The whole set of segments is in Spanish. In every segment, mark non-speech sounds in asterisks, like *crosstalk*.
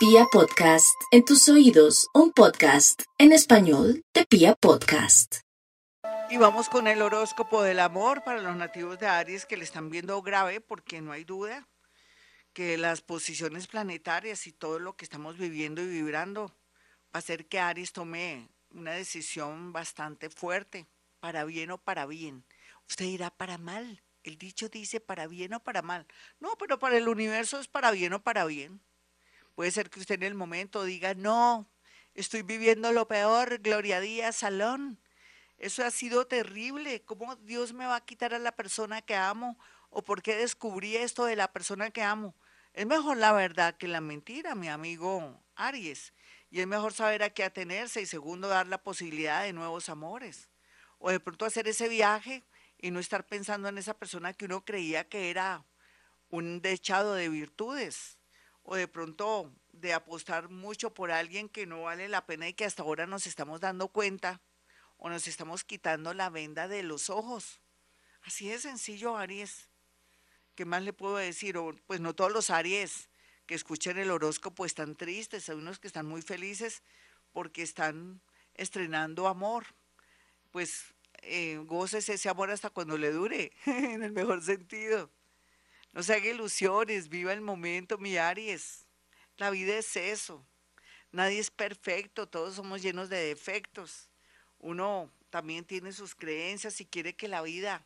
Pia Podcast, en tus oídos, un podcast en español de Pia Podcast. Y vamos con el horóscopo del amor para los nativos de Aries que le están viendo grave porque no hay duda que las posiciones planetarias y todo lo que estamos viviendo y vibrando va a hacer que Aries tome una decisión bastante fuerte, para bien o para bien. Usted dirá para mal. El dicho dice para bien o para mal. No, pero para el universo es para bien o para bien. Puede ser que usted en el momento diga, no, estoy viviendo lo peor, Gloria Díaz, Salón. Eso ha sido terrible. ¿Cómo Dios me va a quitar a la persona que amo? ¿O por qué descubrí esto de la persona que amo? Es mejor la verdad que la mentira, mi amigo Aries. Y es mejor saber a qué atenerse y segundo, dar la posibilidad de nuevos amores. O de pronto hacer ese viaje y no estar pensando en esa persona que uno creía que era un dechado de virtudes o de pronto de apostar mucho por alguien que no vale la pena y que hasta ahora nos estamos dando cuenta o nos estamos quitando la venda de los ojos. Así de sencillo, Aries. ¿Qué más le puedo decir? pues no todos los Aries que escuchen el horóscopo están tristes, hay unos que están muy felices porque están estrenando amor. Pues eh, goces ese amor hasta cuando le dure, *laughs* en el mejor sentido. No se haga ilusiones, viva el momento, mi Aries. La vida es eso. Nadie es perfecto, todos somos llenos de defectos. Uno también tiene sus creencias y quiere que la vida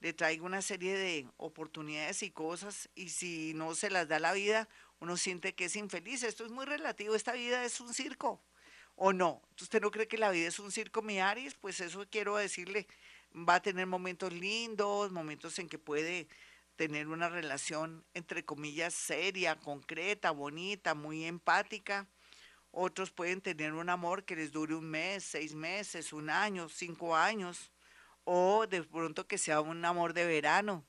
le traiga una serie de oportunidades y cosas y si no se las da la vida, uno siente que es infeliz. Esto es muy relativo, esta vida es un circo. ¿O no? ¿Usted no cree que la vida es un circo, mi Aries? Pues eso quiero decirle, va a tener momentos lindos, momentos en que puede tener una relación, entre comillas, seria, concreta, bonita, muy empática. Otros pueden tener un amor que les dure un mes, seis meses, un año, cinco años, o de pronto que sea un amor de verano,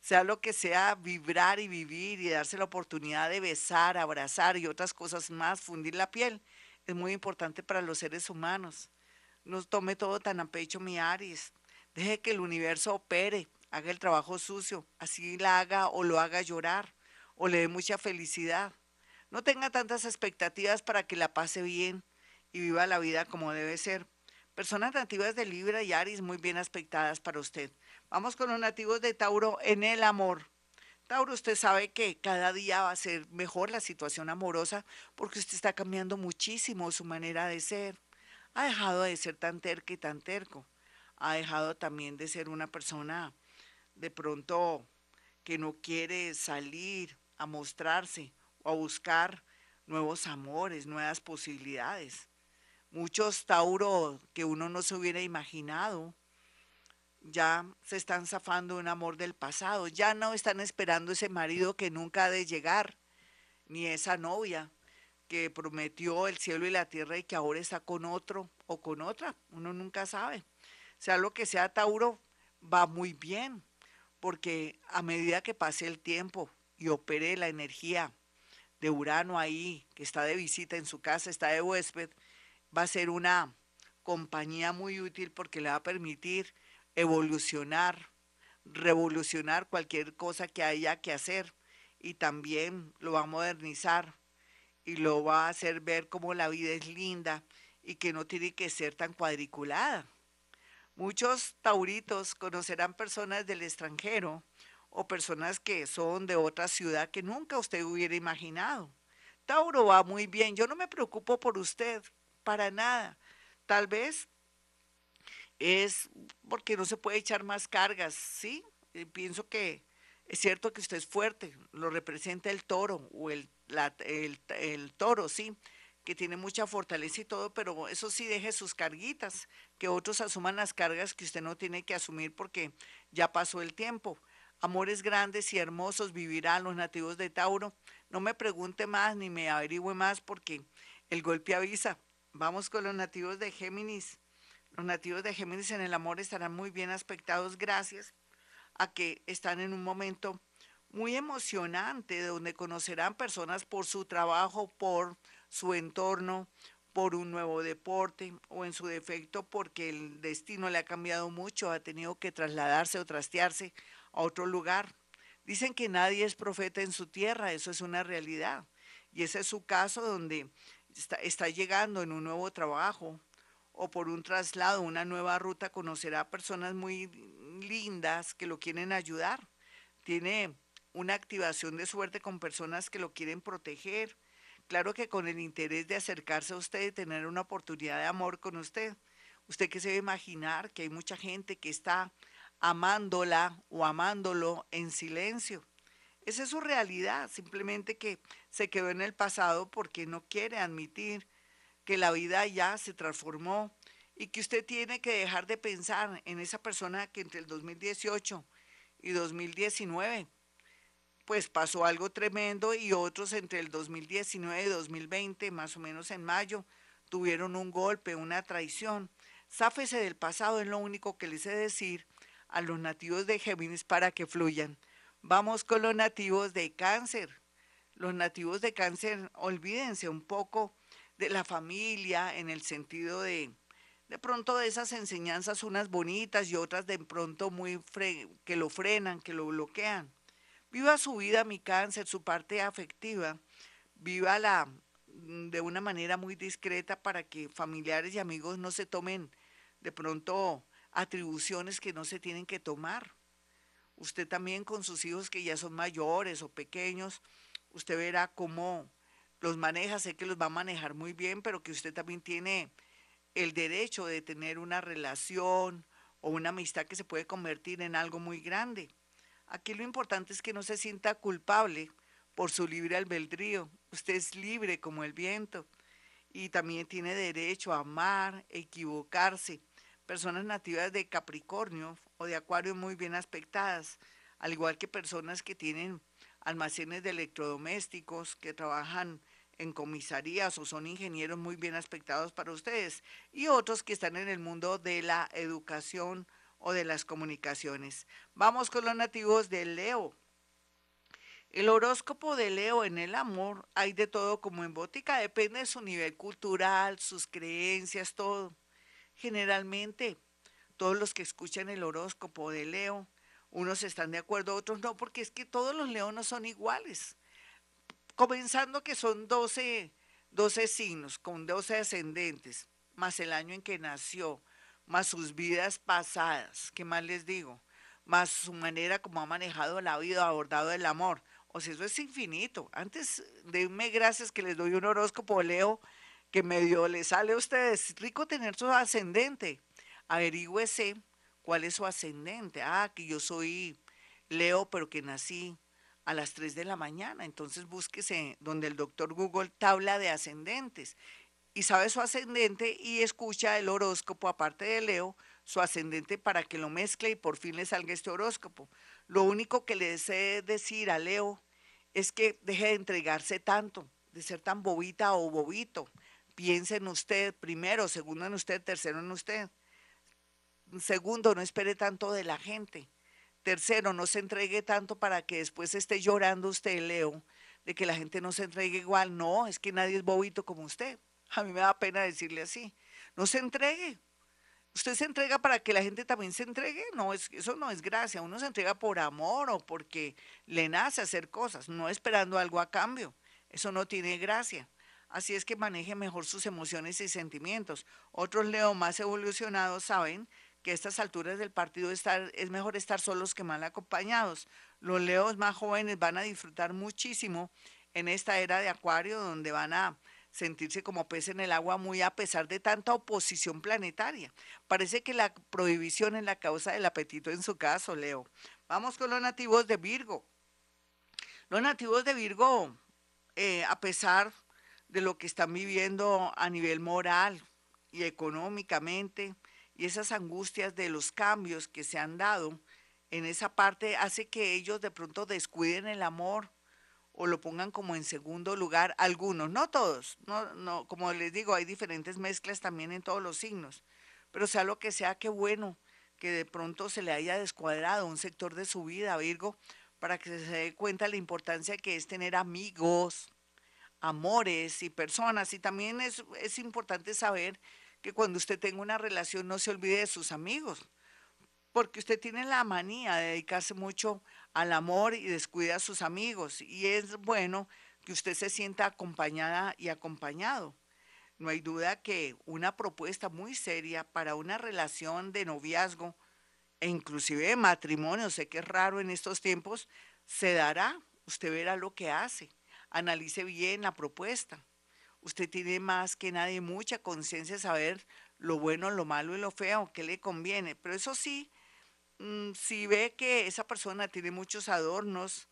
sea lo que sea, vibrar y vivir y darse la oportunidad de besar, abrazar y otras cosas más, fundir la piel, es muy importante para los seres humanos. No tome todo tan a pecho mi Aries, deje que el universo opere, haga el trabajo sucio, así la haga o lo haga llorar o le dé mucha felicidad. No tenga tantas expectativas para que la pase bien y viva la vida como debe ser. Personas nativas de Libra y Aries muy bien aspectadas para usted. Vamos con los nativos de Tauro en el amor. Tauro, usted sabe que cada día va a ser mejor la situación amorosa porque usted está cambiando muchísimo su manera de ser. Ha dejado de ser tan terco y tan terco. Ha dejado también de ser una persona de pronto que no quiere salir a mostrarse o a buscar nuevos amores, nuevas posibilidades. Muchos Tauro que uno no se hubiera imaginado ya se están zafando un amor del pasado, ya no están esperando ese marido que nunca ha de llegar, ni esa novia que prometió el cielo y la tierra y que ahora está con otro o con otra, uno nunca sabe. Sea lo que sea, Tauro va muy bien porque a medida que pase el tiempo y opere la energía de Urano ahí, que está de visita en su casa, está de huésped, va a ser una compañía muy útil porque le va a permitir evolucionar, revolucionar cualquier cosa que haya que hacer y también lo va a modernizar y lo va a hacer ver como la vida es linda y que no tiene que ser tan cuadriculada. Muchos tauritos conocerán personas del extranjero o personas que son de otra ciudad que nunca usted hubiera imaginado. Tauro va muy bien, yo no me preocupo por usted, para nada. Tal vez es porque no se puede echar más cargas, ¿sí? Eh, pienso que es cierto que usted es fuerte, lo representa el toro o el, toro, ¿sí? Que tiene mucha fortaleza y todo, pero eso sí deje sus carguitas, que otros asuman las cargas que usted no tiene que asumir porque ya pasó el tiempo. Amores grandes y hermosos vivirán los nativos de Tauro. No me pregunte más ni me averigüe más porque el golpe avisa. Vamos con los nativos de Géminis. Los nativos de Géminis en el amor estarán muy bien aspectados gracias a que están en un momento muy emocionante donde conocerán personas por su trabajo, por su entorno por un nuevo deporte o en su defecto porque el destino le ha cambiado mucho, ha tenido que trasladarse o trastearse a otro lugar. Dicen que nadie es profeta en su tierra, eso es una realidad. y ese es su caso donde está, está llegando en un nuevo trabajo o por un traslado, una nueva ruta, conocerá personas muy lindas que lo quieren ayudar. Tiene una activación de suerte con personas que lo quieren proteger. Claro que con el interés de acercarse a usted y tener una oportunidad de amor con usted. Usted que se debe imaginar que hay mucha gente que está amándola o amándolo en silencio. Esa es su realidad, simplemente que se quedó en el pasado porque no quiere admitir que la vida ya se transformó y que usted tiene que dejar de pensar en esa persona que entre el 2018 y 2019 pues pasó algo tremendo y otros entre el 2019 y 2020, más o menos en mayo, tuvieron un golpe, una traición. Sáfese del pasado, es lo único que les he decir a los nativos de Géminis para que fluyan. Vamos con los nativos de cáncer. Los nativos de cáncer, olvídense un poco de la familia en el sentido de, de pronto de esas enseñanzas, unas bonitas y otras de pronto muy que lo frenan, que lo bloquean. Viva su vida, mi cáncer, su parte afectiva. Viva la mm, de una manera muy discreta para que familiares y amigos no se tomen de pronto atribuciones que no se tienen que tomar. Usted también con sus hijos que ya son mayores o pequeños, usted verá cómo los maneja, sé que los va a manejar muy bien, pero que usted también tiene el derecho de tener una relación o una amistad que se puede convertir en algo muy grande. Aquí lo importante es que no se sienta culpable por su libre albedrío. Usted es libre como el viento y también tiene derecho a amar, equivocarse. Personas nativas de Capricornio o de Acuario muy bien aspectadas, al igual que personas que tienen almacenes de electrodomésticos, que trabajan en comisarías o son ingenieros muy bien aspectados para ustedes, y otros que están en el mundo de la educación o de las comunicaciones. Vamos con los nativos de Leo. El horóscopo de Leo en el amor hay de todo como en botica, depende de su nivel cultural, sus creencias, todo. Generalmente, todos los que escuchan el horóscopo de Leo, unos están de acuerdo, otros no, porque es que todos los leones son iguales. Comenzando que son 12, 12 signos, con 12 ascendentes, más el año en que nació, más sus vidas pasadas, ¿qué más les digo? Más su manera como ha manejado la vida, abordado el amor. O sea, eso es infinito. Antes, denme gracias que les doy un horóscopo, Leo, que medio le sale a ustedes. Rico tener su ascendente. Averígüese cuál es su ascendente. Ah, que yo soy Leo, pero que nací a las 3 de la mañana. Entonces búsquese donde el doctor Google tabla de ascendentes y sabe su ascendente y escucha el horóscopo, aparte de Leo, su ascendente para que lo mezcle y por fin le salga este horóscopo. Lo único que le deseo decir a Leo es que deje de entregarse tanto, de ser tan bobita o bobito. Piense en usted primero, segundo en usted, tercero en usted. Segundo, no espere tanto de la gente. Tercero, no se entregue tanto para que después esté llorando usted, Leo, de que la gente no se entregue igual. No, es que nadie es bobito como usted. A mí me da pena decirle así. No se entregue. ¿Usted se entrega para que la gente también se entregue? No, es, eso no es gracia. Uno se entrega por amor o porque le nace hacer cosas, no esperando algo a cambio. Eso no tiene gracia. Así es que maneje mejor sus emociones y sentimientos. Otros Leo más evolucionados saben que a estas alturas del partido estar, es mejor estar solos que mal acompañados. Los leos más jóvenes van a disfrutar muchísimo en esta era de Acuario, donde van a sentirse como pez en el agua muy a pesar de tanta oposición planetaria. Parece que la prohibición es la causa del apetito en su caso, Leo. Vamos con los nativos de Virgo. Los nativos de Virgo, eh, a pesar de lo que están viviendo a nivel moral y económicamente, y esas angustias de los cambios que se han dado en esa parte, hace que ellos de pronto descuiden el amor o lo pongan como en segundo lugar algunos, no todos, no, no, como les digo, hay diferentes mezclas también en todos los signos, pero sea lo que sea, qué bueno que de pronto se le haya descuadrado un sector de su vida, Virgo, para que se dé cuenta la importancia que es tener amigos, amores y personas. Y también es, es importante saber que cuando usted tenga una relación no se olvide de sus amigos, porque usted tiene la manía de dedicarse mucho al amor y descuida a sus amigos. Y es bueno que usted se sienta acompañada y acompañado. No hay duda que una propuesta muy seria para una relación de noviazgo e inclusive de matrimonio, sé que es raro en estos tiempos, se dará. Usted verá lo que hace. Analice bien la propuesta. Usted tiene más que nadie mucha conciencia de saber lo bueno, lo malo y lo feo, qué le conviene. Pero eso sí, mm, si ve que esa persona tiene muchos adornos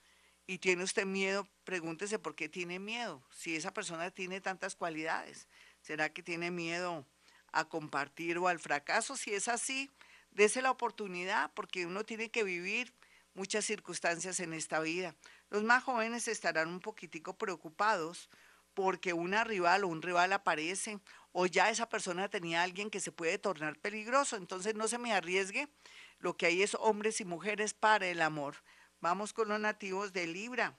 y tiene usted miedo, pregúntese por qué tiene miedo. Si esa persona tiene tantas cualidades, ¿será que tiene miedo a compartir o al fracaso? Si es así, dése la oportunidad porque uno tiene que vivir muchas circunstancias en esta vida. Los más jóvenes estarán un poquitico preocupados porque una rival o un rival aparece o ya esa persona tenía a alguien que se puede tornar peligroso. Entonces no se me arriesgue. Lo que hay es hombres y mujeres para el amor. Vamos con los nativos de Libra.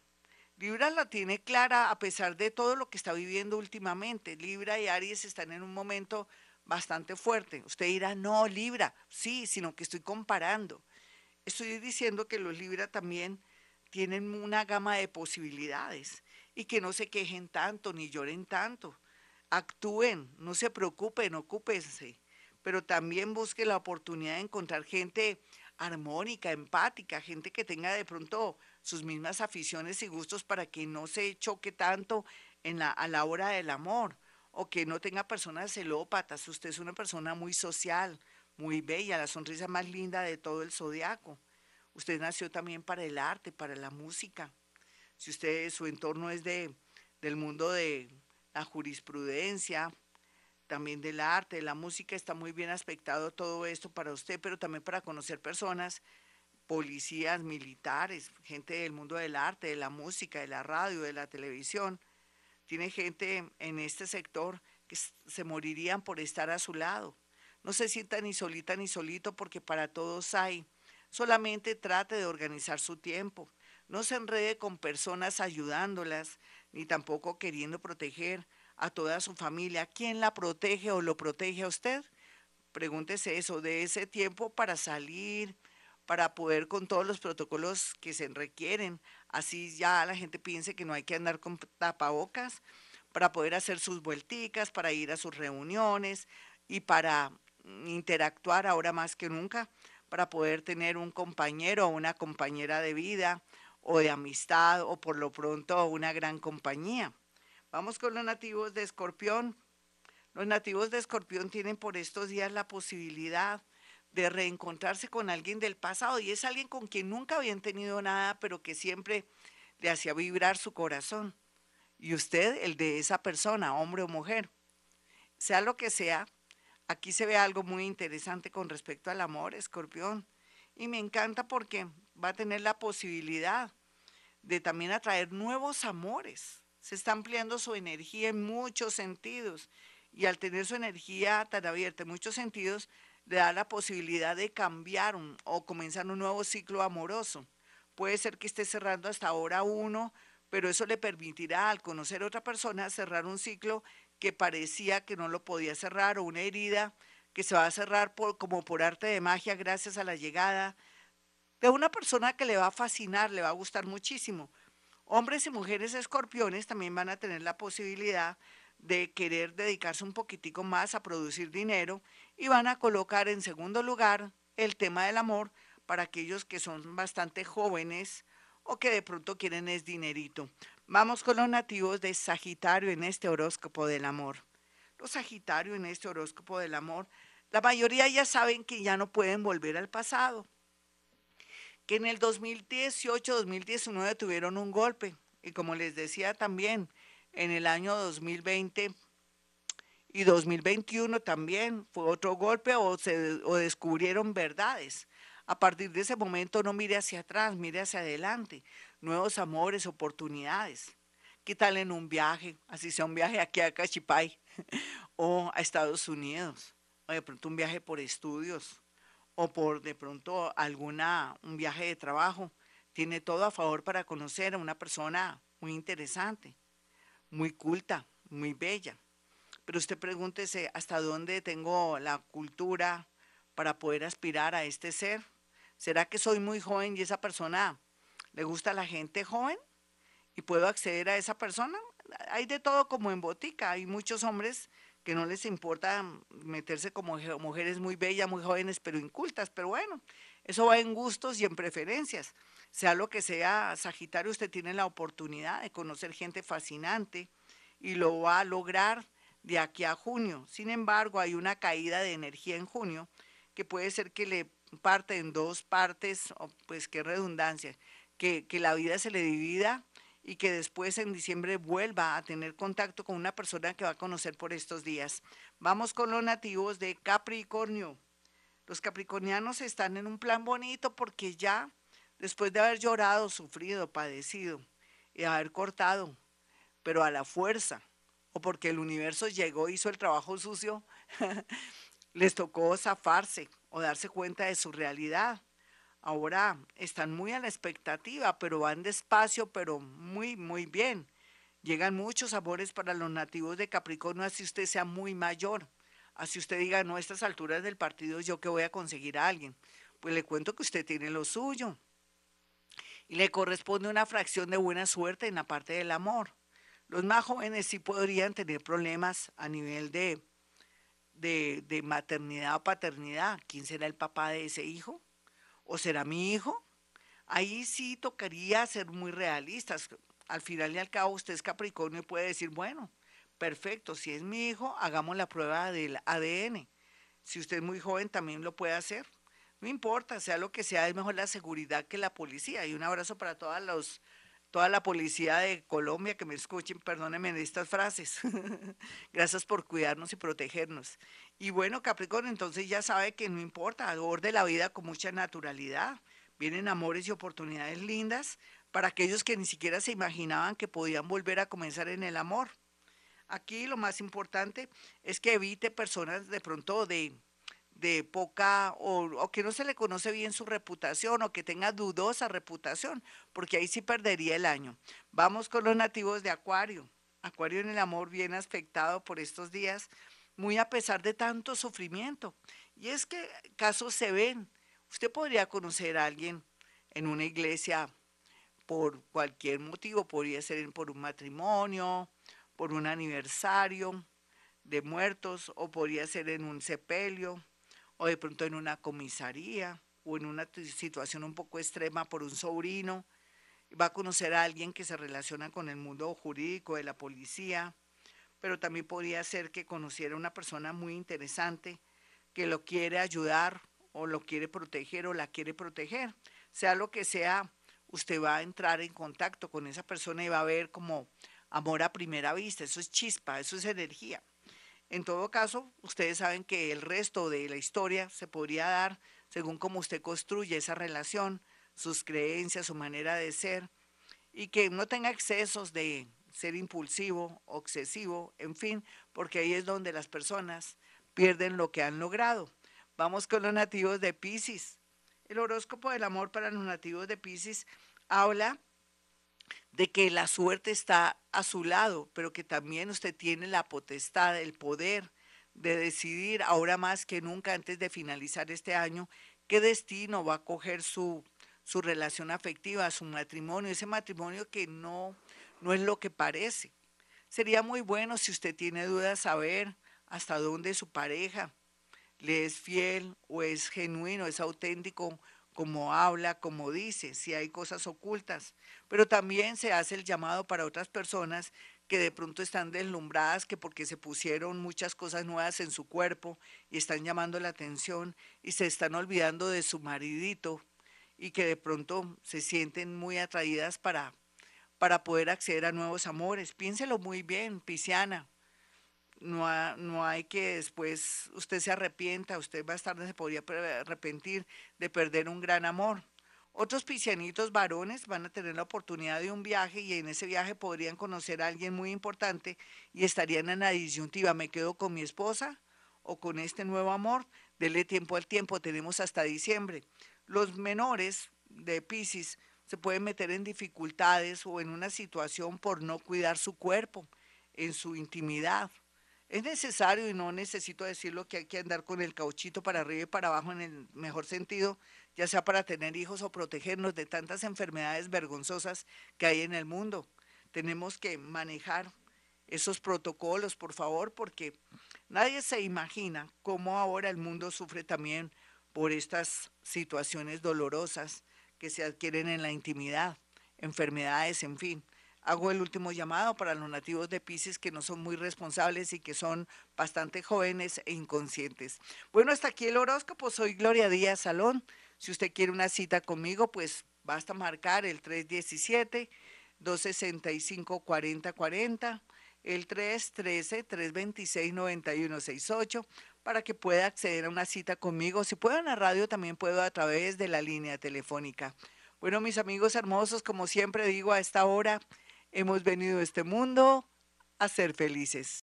Libra la tiene clara a pesar de todo lo que está viviendo últimamente. Libra y Aries están en un momento bastante fuerte. Usted dirá, no, Libra, sí, sino que estoy comparando. Estoy diciendo que los Libra también tienen una gama de posibilidades y que no se quejen tanto ni lloren tanto actúen, no se preocupen, ocúpense, pero también busque la oportunidad de encontrar gente armónica, empática, gente que tenga de pronto sus mismas aficiones y gustos para que no se choque tanto en la, a la hora del amor o que no tenga personas celópatas. Usted es una persona muy social, muy bella, la sonrisa más linda de todo el zodiaco. Usted nació también para el arte, para la música. Si usted, su entorno es de, del mundo de la jurisprudencia, también del arte, de la música, está muy bien aspectado todo esto para usted, pero también para conocer personas, policías, militares, gente del mundo del arte, de la música, de la radio, de la televisión. Tiene gente en este sector que se morirían por estar a su lado. No se sienta ni solita ni solito porque para todos hay. Solamente trate de organizar su tiempo. No se enrede con personas ayudándolas, ni tampoco queriendo proteger a toda su familia. ¿Quién la protege o lo protege a usted? Pregúntese eso, de ese tiempo para salir, para poder con todos los protocolos que se requieren. Así ya la gente piense que no hay que andar con tapabocas, para poder hacer sus vuelticas, para ir a sus reuniones y para interactuar ahora más que nunca, para poder tener un compañero o una compañera de vida, o de amistad o por lo pronto una gran compañía. Vamos con los nativos de Escorpión. Los nativos de Escorpión tienen por estos días la posibilidad de reencontrarse con alguien del pasado y es alguien con quien nunca habían tenido nada, pero que siempre le hacía vibrar su corazón. Y usted, el de esa persona, hombre o mujer. Sea lo que sea, aquí se ve algo muy interesante con respecto al amor, Escorpión. Y me encanta porque va a tener la posibilidad de también atraer nuevos amores. Se está ampliando su energía en muchos sentidos y al tener su energía tan abierta en muchos sentidos, le da la posibilidad de cambiar o comenzar un nuevo ciclo amoroso. Puede ser que esté cerrando hasta ahora uno, pero eso le permitirá al conocer a otra persona cerrar un ciclo que parecía que no lo podía cerrar o una herida que se va a cerrar por, como por arte de magia gracias a la llegada de una persona que le va a fascinar, le va a gustar muchísimo. Hombres y mujeres escorpiones también van a tener la posibilidad de querer dedicarse un poquitico más a producir dinero y van a colocar en segundo lugar el tema del amor para aquellos que son bastante jóvenes o que de pronto quieren es dinerito. Vamos con los nativos de Sagitario en este horóscopo del amor. Los Sagitario en este horóscopo del amor, la mayoría ya saben que ya no pueden volver al pasado que en el 2018-2019 tuvieron un golpe. Y como les decía también, en el año 2020 y 2021 también fue otro golpe o, se, o descubrieron verdades. A partir de ese momento no mire hacia atrás, mire hacia adelante. Nuevos amores, oportunidades. ¿Qué tal en un viaje? Así sea un viaje aquí a Cachipay *laughs* o a Estados Unidos. O de pronto un viaje por estudios o por de pronto alguna un viaje de trabajo, tiene todo a favor para conocer a una persona muy interesante, muy culta, muy bella. Pero usted pregúntese hasta dónde tengo la cultura para poder aspirar a este ser. ¿Será que soy muy joven y esa persona le gusta a la gente joven? y puedo acceder a esa persona. Hay de todo como en botica. Hay muchos hombres que no les importa meterse como mujeres muy bellas, muy jóvenes, pero incultas. Pero bueno, eso va en gustos y en preferencias. Sea lo que sea, Sagitario, usted tiene la oportunidad de conocer gente fascinante y lo va a lograr de aquí a junio. Sin embargo, hay una caída de energía en junio que puede ser que le parte en dos partes, pues qué redundancia, que, que la vida se le divida y que después en diciembre vuelva a tener contacto con una persona que va a conocer por estos días. Vamos con los nativos de Capricornio. Los capricornianos están en un plan bonito porque ya después de haber llorado, sufrido, padecido y haber cortado, pero a la fuerza, o porque el universo llegó, hizo el trabajo sucio, *laughs* les tocó zafarse o darse cuenta de su realidad Ahora están muy a la expectativa, pero van despacio, pero muy, muy bien. Llegan muchos amores para los nativos de Capricornio, así usted sea muy mayor. Así usted diga, no, a estas alturas del partido yo que voy a conseguir a alguien. Pues le cuento que usted tiene lo suyo. Y le corresponde una fracción de buena suerte en la parte del amor. Los más jóvenes sí podrían tener problemas a nivel de, de, de maternidad o paternidad. ¿Quién será el papá de ese hijo? ¿O será mi hijo? Ahí sí tocaría ser muy realistas. Al final y al cabo usted es Capricornio y puede decir, bueno, perfecto, si es mi hijo, hagamos la prueba del ADN. Si usted es muy joven, también lo puede hacer. No importa, sea lo que sea, es mejor la seguridad que la policía. Y un abrazo para toda la policía de Colombia que me escuchen, perdónenme en estas frases. *laughs* Gracias por cuidarnos y protegernos. Y bueno, Capricornio, entonces ya sabe que no importa, de la vida con mucha naturalidad. Vienen amores y oportunidades lindas para aquellos que ni siquiera se imaginaban que podían volver a comenzar en el amor. Aquí lo más importante es que evite personas de pronto de, de poca o, o, que no se le conoce bien su reputación o que tenga dudosa reputación, porque ahí sí perdería el año. Vamos con los nativos de Acuario. Acuario en el amor bien afectado por estos días muy a pesar de tanto sufrimiento. Y es que casos se ven. Usted podría conocer a alguien en una iglesia por cualquier motivo, podría ser por un matrimonio, por un aniversario de muertos, o podría ser en un sepelio, o de pronto en una comisaría, o en una situación un poco extrema por un sobrino. Va a conocer a alguien que se relaciona con el mundo jurídico de la policía, pero también podría ser que conociera una persona muy interesante que lo quiere ayudar o lo quiere proteger o la quiere proteger. Sea lo que sea, usted va a entrar en contacto con esa persona y va a ver como amor a primera vista. Eso es chispa, eso es energía. En todo caso, ustedes saben que el resto de la historia se podría dar según cómo usted construye esa relación, sus creencias, su manera de ser, y que no tenga excesos de ser impulsivo, obsesivo, en fin, porque ahí es donde las personas pierden lo que han logrado. Vamos con los nativos de Pisces. El horóscopo del amor para los nativos de Pisces habla de que la suerte está a su lado, pero que también usted tiene la potestad, el poder de decidir ahora más que nunca antes de finalizar este año qué destino va a coger su, su relación afectiva, su matrimonio, ese matrimonio que no no es lo que parece. Sería muy bueno si usted tiene dudas saber hasta dónde su pareja le es fiel o es genuino, es auténtico como habla, como dice, si hay cosas ocultas. Pero también se hace el llamado para otras personas que de pronto están deslumbradas, que porque se pusieron muchas cosas nuevas en su cuerpo y están llamando la atención y se están olvidando de su maridito y que de pronto se sienten muy atraídas para para poder acceder a nuevos amores. Piénselo muy bien, Pisciana. No, no hay que después usted se arrepienta, usted más tarde se podría arrepentir de perder un gran amor. Otros piscianitos varones van a tener la oportunidad de un viaje y en ese viaje podrían conocer a alguien muy importante y estarían en la disyuntiva, ¿me quedo con mi esposa o con este nuevo amor? Dele tiempo al tiempo, tenemos hasta diciembre. Los menores de Piscis se puede meter en dificultades o en una situación por no cuidar su cuerpo, en su intimidad. Es necesario, y no necesito decirlo, que hay que andar con el cauchito para arriba y para abajo en el mejor sentido, ya sea para tener hijos o protegernos de tantas enfermedades vergonzosas que hay en el mundo. tenemos que manejar esos protocolos, por favor, porque nadie se imagina cómo ahora el mundo sufre también por estas situaciones dolorosas que se adquieren en la intimidad, enfermedades, en fin. Hago el último llamado para los nativos de Pisces que no son muy responsables y que son bastante jóvenes e inconscientes. Bueno, hasta aquí el horóscopo. Soy Gloria Díaz Salón. Si usted quiere una cita conmigo, pues basta marcar el 317 265 4040 el 313-326-9168 para que pueda acceder a una cita conmigo. Si puedo en la radio, también puedo a través de la línea telefónica. Bueno, mis amigos hermosos, como siempre digo a esta hora, hemos venido a este mundo a ser felices.